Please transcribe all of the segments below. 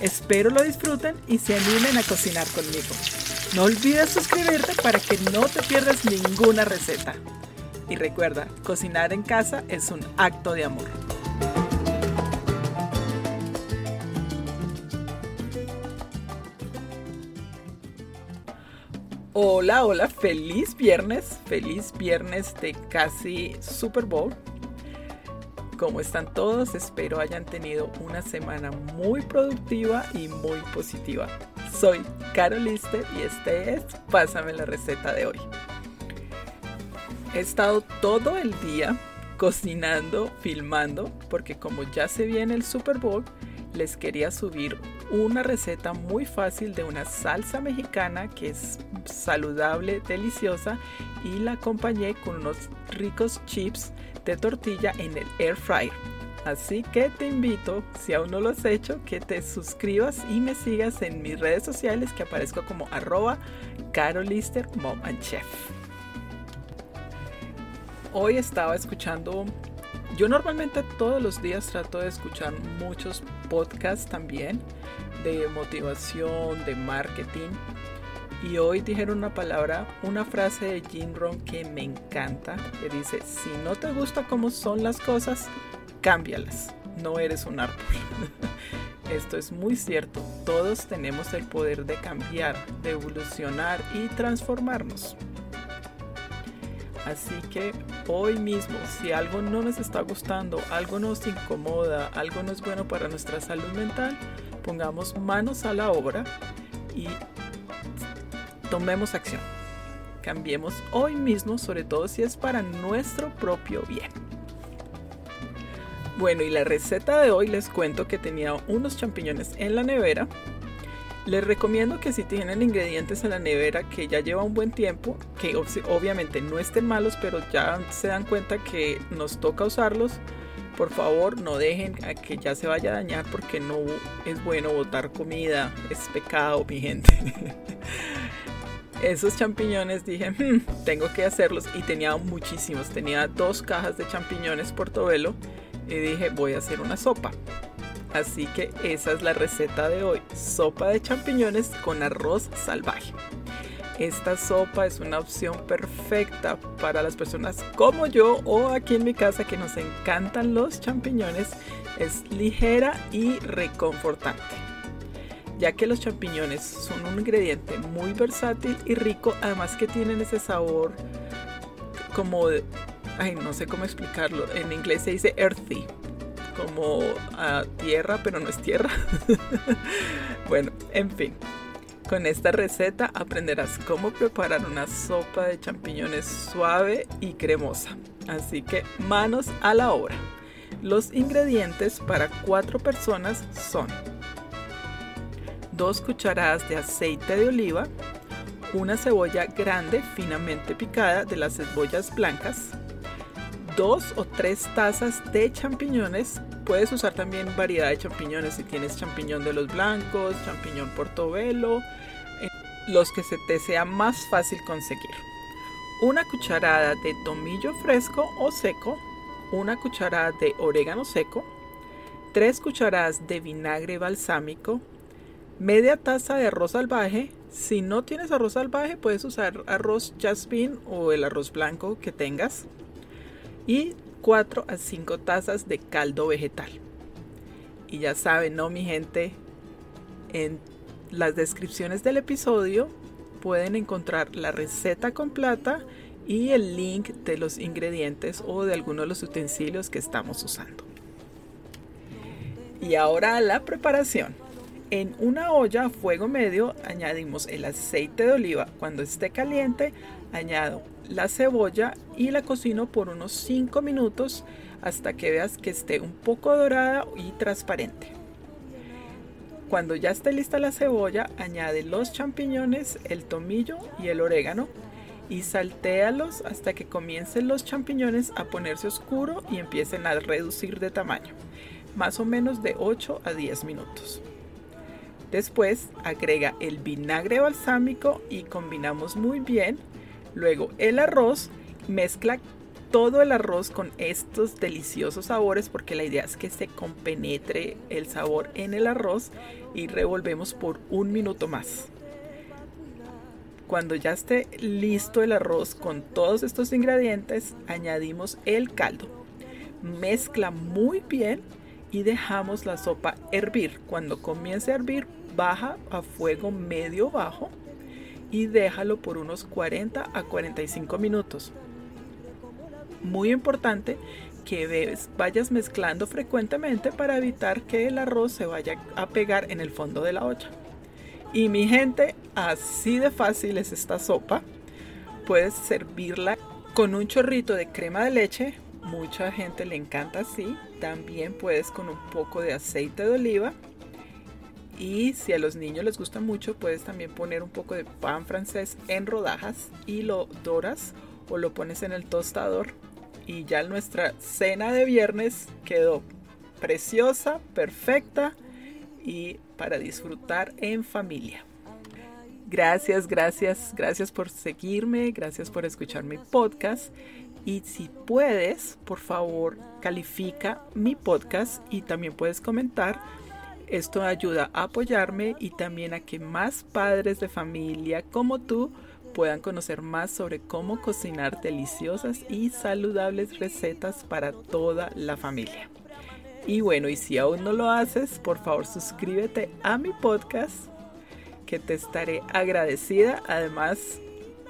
Espero lo disfruten y se animen a cocinar conmigo. No olvides suscribirte para que no te pierdas ninguna receta. Y recuerda, cocinar en casa es un acto de amor. Hola, hola, feliz viernes, feliz viernes de casi Super Bowl. ¿Cómo están todos? Espero hayan tenido una semana muy productiva y muy positiva. Soy Carol Lister y este es Pásame la receta de hoy. He estado todo el día cocinando, filmando, porque como ya se viene el Super Bowl, les quería subir una receta muy fácil de una salsa mexicana que es saludable, deliciosa y la acompañé con unos ricos chips de tortilla en el air fryer. Así que te invito, si aún no lo has hecho, que te suscribas y me sigas en mis redes sociales que aparezco como arroba carolister mom and chef. Hoy estaba escuchando yo normalmente todos los días trato de escuchar muchos podcasts también de motivación, de marketing. Y hoy dijeron una palabra, una frase de Jim Rohn que me encanta, que dice, si no te gusta cómo son las cosas, cámbialas, no eres un árbol. Esto es muy cierto, todos tenemos el poder de cambiar, de evolucionar y transformarnos. Así que hoy mismo, si algo no nos está gustando, algo nos incomoda, algo no es bueno para nuestra salud mental, pongamos manos a la obra y tomemos acción. Cambiemos hoy mismo, sobre todo si es para nuestro propio bien. Bueno, y la receta de hoy les cuento que tenía unos champiñones en la nevera les recomiendo que si tienen ingredientes en la nevera que ya lleva un buen tiempo, que obviamente no estén malos, pero ya se dan cuenta que nos toca usarlos, por favor no dejen a que ya se vaya a dañar porque no es bueno botar comida, es pecado mi gente. Esos champiñones dije, hmm, tengo que hacerlos y tenía muchísimos, tenía dos cajas de champiñones portobelo y dije voy a hacer una sopa. Así que esa es la receta de hoy, sopa de champiñones con arroz salvaje. Esta sopa es una opción perfecta para las personas como yo o aquí en mi casa que nos encantan los champiñones. Es ligera y reconfortante. Ya que los champiñones son un ingrediente muy versátil y rico, además que tienen ese sabor como de, ay, no sé cómo explicarlo. En inglés se dice earthy, como tierra, pero no es tierra. bueno, en fin. Con esta receta aprenderás cómo preparar una sopa de champiñones suave y cremosa. Así que manos a la obra. Los ingredientes para cuatro personas son 2 cucharadas de aceite de oliva, una cebolla grande finamente picada de las cebollas blancas, dos o tres tazas de champiñones. Puedes usar también variedad de champiñones si tienes champiñón de los blancos, champiñón portobelo, eh, los que se te sea más fácil conseguir. Una cucharada de tomillo fresco o seco, una cucharada de orégano seco, tres cucharadas de vinagre balsámico, media taza de arroz salvaje. Si no tienes arroz salvaje, puedes usar arroz jasmine o el arroz blanco que tengas y 4 a 5 tazas de caldo vegetal. Y ya saben, ¿no, mi gente? En las descripciones del episodio pueden encontrar la receta completa y el link de los ingredientes o de algunos de los utensilios que estamos usando. Y ahora la preparación. En una olla a fuego medio añadimos el aceite de oliva. Cuando esté caliente, añado la cebolla y la cocino por unos 5 minutos hasta que veas que esté un poco dorada y transparente. Cuando ya esté lista la cebolla, añade los champiñones, el tomillo y el orégano y saltéalos hasta que comiencen los champiñones a ponerse oscuro y empiecen a reducir de tamaño, más o menos de 8 a 10 minutos. Después agrega el vinagre balsámico y combinamos muy bien. Luego el arroz, mezcla todo el arroz con estos deliciosos sabores porque la idea es que se compenetre el sabor en el arroz y revolvemos por un minuto más. Cuando ya esté listo el arroz con todos estos ingredientes, añadimos el caldo. Mezcla muy bien y dejamos la sopa hervir. Cuando comience a hervir, baja a fuego medio bajo y déjalo por unos 40 a 45 minutos. Muy importante que vayas mezclando frecuentemente para evitar que el arroz se vaya a pegar en el fondo de la olla. Y mi gente, así de fácil es esta sopa. Puedes servirla con un chorrito de crema de leche. Mucha gente le encanta así. También puedes con un poco de aceite de oliva. Y si a los niños les gusta mucho, puedes también poner un poco de pan francés en rodajas y lo doras o lo pones en el tostador. Y ya nuestra cena de viernes quedó preciosa, perfecta y para disfrutar en familia. Gracias, gracias, gracias por seguirme, gracias por escuchar mi podcast. Y si puedes, por favor, califica mi podcast y también puedes comentar. Esto ayuda a apoyarme y también a que más padres de familia como tú puedan conocer más sobre cómo cocinar deliciosas y saludables recetas para toda la familia. Y bueno, y si aún no lo haces, por favor suscríbete a mi podcast, que te estaré agradecida. Además,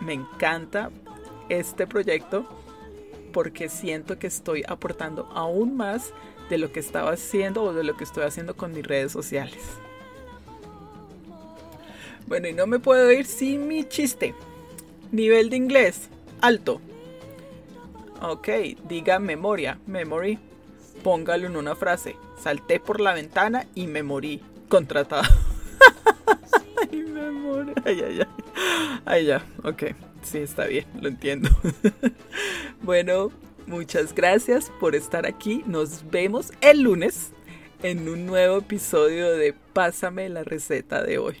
me encanta este proyecto porque siento que estoy aportando aún más de lo que estaba haciendo o de lo que estoy haciendo con mis redes sociales. Bueno, y no me puedo ir sin mi chiste. Nivel de inglés, alto. Ok, diga memoria, memory póngalo en una frase. Salté por la ventana y me morí. Contratado. ay. Ay, ay, ay. Ay, ya. Ok. Sí, está bien. Lo entiendo. bueno, muchas gracias por estar aquí. Nos vemos el lunes en un nuevo episodio de Pásame la receta de hoy.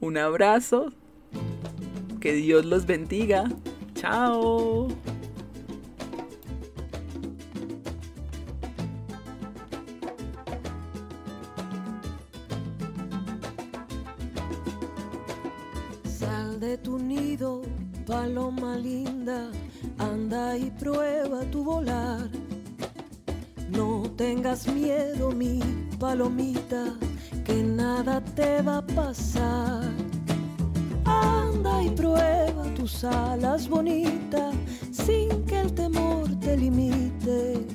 Un abrazo. Que Dios los bendiga. Chao. Paloma linda, anda y prueba tu volar. No tengas miedo, mi palomita, que nada te va a pasar. Anda y prueba tus alas bonitas, sin que el temor te limite.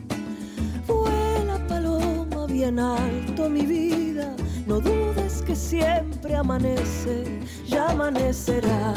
Vuela paloma bien alto, mi vida dudes que siempre amanece, ya amanecerá.